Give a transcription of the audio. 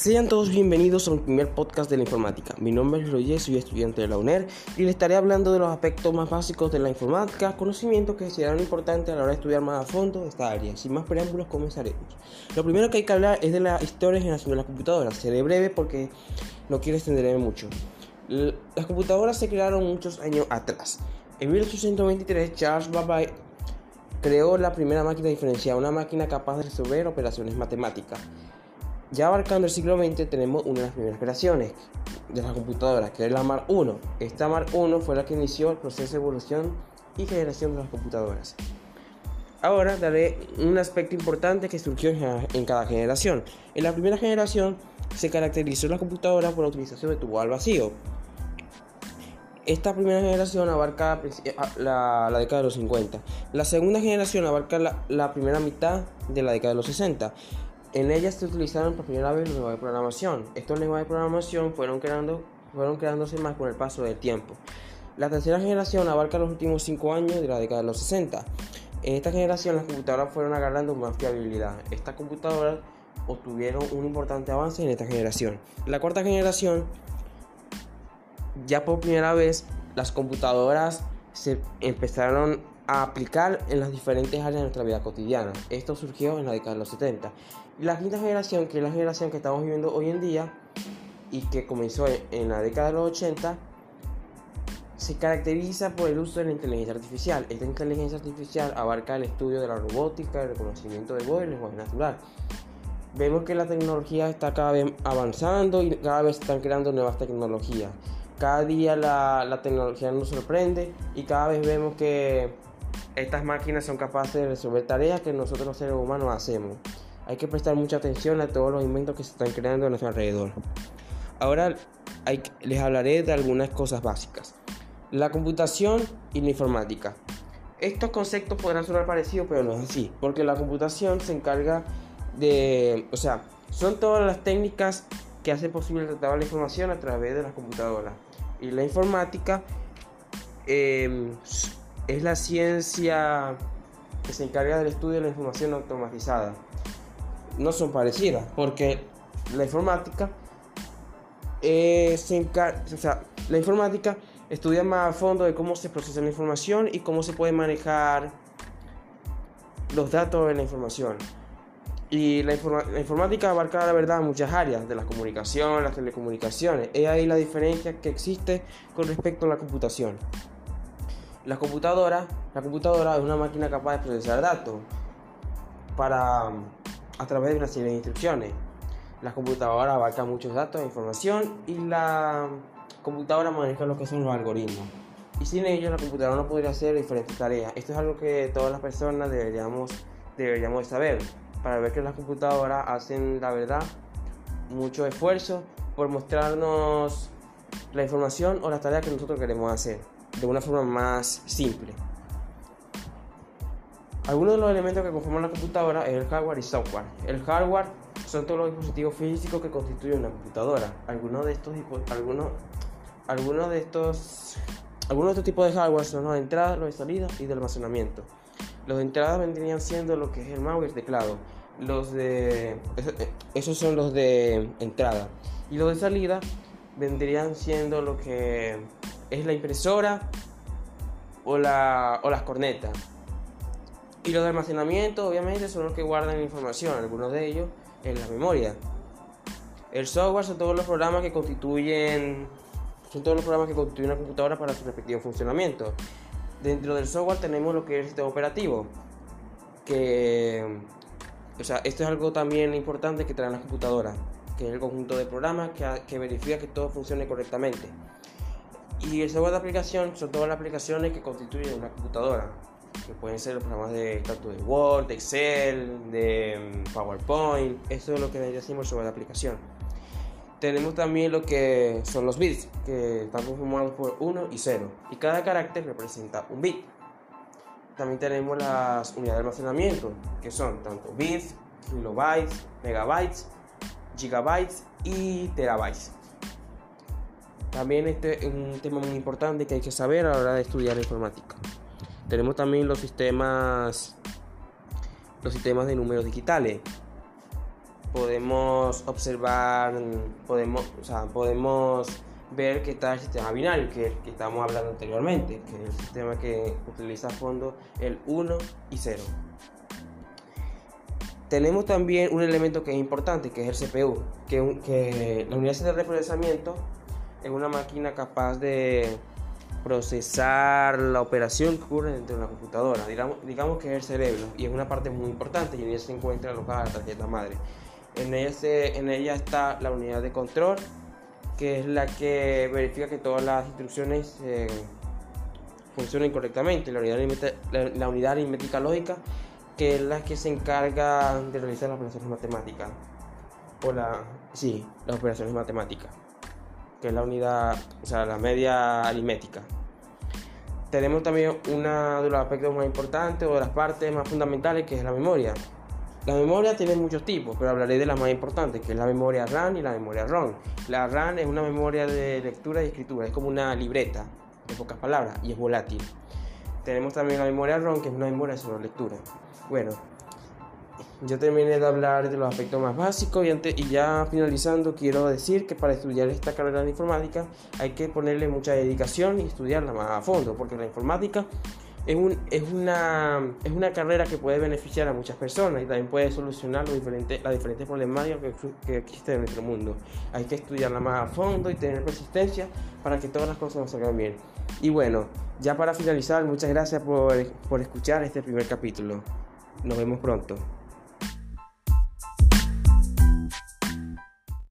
Sean todos bienvenidos a un primer podcast de la informática. Mi nombre es Roger, soy estudiante de la UNER y les estaré hablando de los aspectos más básicos de la informática, conocimientos que serán importantes a la hora de estudiar más a fondo esta área. Sin más preámbulos, comenzaremos. Lo primero que hay que hablar es de la historia generación de las computadoras. Seré breve porque no quiero extenderme mucho. Las computadoras se crearon muchos años atrás. En 1823, Charles Babbage creó la primera máquina diferenciada, una máquina capaz de resolver operaciones matemáticas. Ya abarcando el siglo XX tenemos una de las primeras creaciones de las computadoras, que es la Mark I. Esta Mark I fue la que inició el proceso de evolución y generación de las computadoras. Ahora daré un aspecto importante que surgió en cada generación. En la primera generación se caracterizó la computadora por la utilización de tubo al vacío. Esta primera generación abarca la, década de los 50. La segunda generación abarca la, la primera mitad de la década de los 60 en ellas se utilizaron por primera vez los lenguajes de programación. Estos lenguajes de programación fueron, fueron creándose más con el paso del tiempo. La tercera generación abarca los últimos 5 años de la década de los 60. En esta generación las computadoras fueron agarrando más fiabilidad. Estas computadoras obtuvieron un importante avance en esta generación. La cuarta generación, ya por primera vez, las computadoras se empezaron a aplicar en las diferentes áreas de nuestra vida cotidiana. Esto surgió en la década de los 70. La quinta generación, que es la generación que estamos viviendo hoy en día y que comenzó en la década de los 80, se caracteriza por el uso de la inteligencia artificial. Esta inteligencia artificial abarca el estudio de la robótica, el reconocimiento de voz y el lenguaje natural. Vemos que la tecnología está cada vez avanzando y cada vez están creando nuevas tecnologías. Cada día la, la tecnología nos sorprende y cada vez vemos que estas máquinas son capaces de resolver tareas que nosotros los seres humanos hacemos. Hay que prestar mucha atención a todos los inventos que se están creando a nuestro alrededor. Ahora les hablaré de algunas cosas básicas. La computación y la informática. Estos conceptos podrán sonar parecidos, pero no es así, porque la computación se encarga de, o sea, son todas las técnicas que hacen posible tratar la información a través de las computadoras. Y la informática eh, es la ciencia que se encarga del estudio de la información automatizada. No son parecidas, porque la informática eh, la informática estudia más a fondo de cómo se procesa la información y cómo se puede manejar los datos de la información. Y la, la, informática abarca la verdad muchas áreas de la comunicación, las telecomunicaciones. Es ahí la diferencia que existe con respecto a la computación. La computadora, la computadora es una máquina capaz de procesar datos para a través de una serie de instrucciones. La computadora abarca muchos datos e información y la computadora maneja lo que son los algoritmos. Y sin ello la computadora no podría hacer diferentes tareas. Esto es algo que todas las personas deberíamos, deberíamos saber para ver que las computadoras hacen la verdad mucho esfuerzo por mostrarnos la información o las tareas que nosotros queremos hacer de una forma más simple. Algunos de los elementos que conforman la computadora es el hardware y software. El hardware son todos los dispositivos físicos que constituyen una computadora. Algunos de estos algunos, algunos de estos algunos de tipos de hardware son los de entrada, los de salida y de almacenamiento. Los de entrada vendrían siendo lo que es el mouse y el teclado. Los de esos son los de entrada y los de salida vendrían siendo lo que es la impresora o, la, o las cornetas. Y los de almacenamiento, obviamente, son los que guardan información, algunos de ellos en la memoria. El software son todos los programas que constituyen son todos los programas que constituyen una computadora para su respectivo funcionamiento. Dentro del software tenemos lo que es el sistema operativo, que o sea, esto es algo también importante que traen las computadoras, que es el conjunto de programas que, que verifica que todo funcione correctamente. Y el software de aplicación son todas las aplicaciones que constituyen una computadora, que pueden ser los programas de tanto de Word, de Excel, de mm, PowerPoint, eso es lo que decimos software de aplicación. Tenemos también lo que son los bits, que están conformados por 1 y 0, y cada carácter representa un bit. También tenemos las unidades de almacenamiento, que son tanto bits, kilobytes, megabytes, gigabytes y terabytes. También este es un tema muy importante que hay que saber a la hora de estudiar informática. Tenemos también los sistemas los sistemas de números digitales. podemos observar, podemos, o sea, podemos ver que está el sistema binario, que, que estamos hablando anteriormente, que es el sistema que utiliza a fondo el 1 y 0. Tenemos también un elemento que es importante, que es el CPU, que, que la unidad de reprocesamiento es una máquina capaz de procesar la operación que ocurre dentro de una computadora. Digamos, digamos que es el cerebro y es una parte muy importante y en ella se encuentra alojada la tarjeta madre. En ella, en ella está la unidad de control, que es la que verifica que todas las instrucciones eh, funcionen correctamente. La unidad, la, la unidad aritmética lógica, que es la que se encarga de realizar las operaciones matemáticas. O la, sí, las operaciones matemáticas que es la unidad, o sea, la media aritmética. Tenemos también una de los aspectos más importantes o de las partes más fundamentales que es la memoria. La memoria tiene muchos tipos, pero hablaré de las más importantes, que es la memoria RAM y la memoria ROM. La RAM es una memoria de lectura y escritura, es como una libreta, en pocas palabras, y es volátil. Tenemos también la memoria ROM, que es una memoria de solo lectura. Bueno, ya terminé de hablar de los aspectos más básicos y, y ya finalizando quiero decir que para estudiar esta carrera de informática hay que ponerle mucha dedicación y estudiarla más a fondo, porque la informática es, un, es, una, es una carrera que puede beneficiar a muchas personas y también puede solucionar los diferentes, las diferentes problemáticas que, que existen en nuestro mundo. Hay que estudiarla más a fondo y tener persistencia para que todas las cosas nos salgan bien. Y bueno, ya para finalizar, muchas gracias por, por escuchar este primer capítulo. Nos vemos pronto.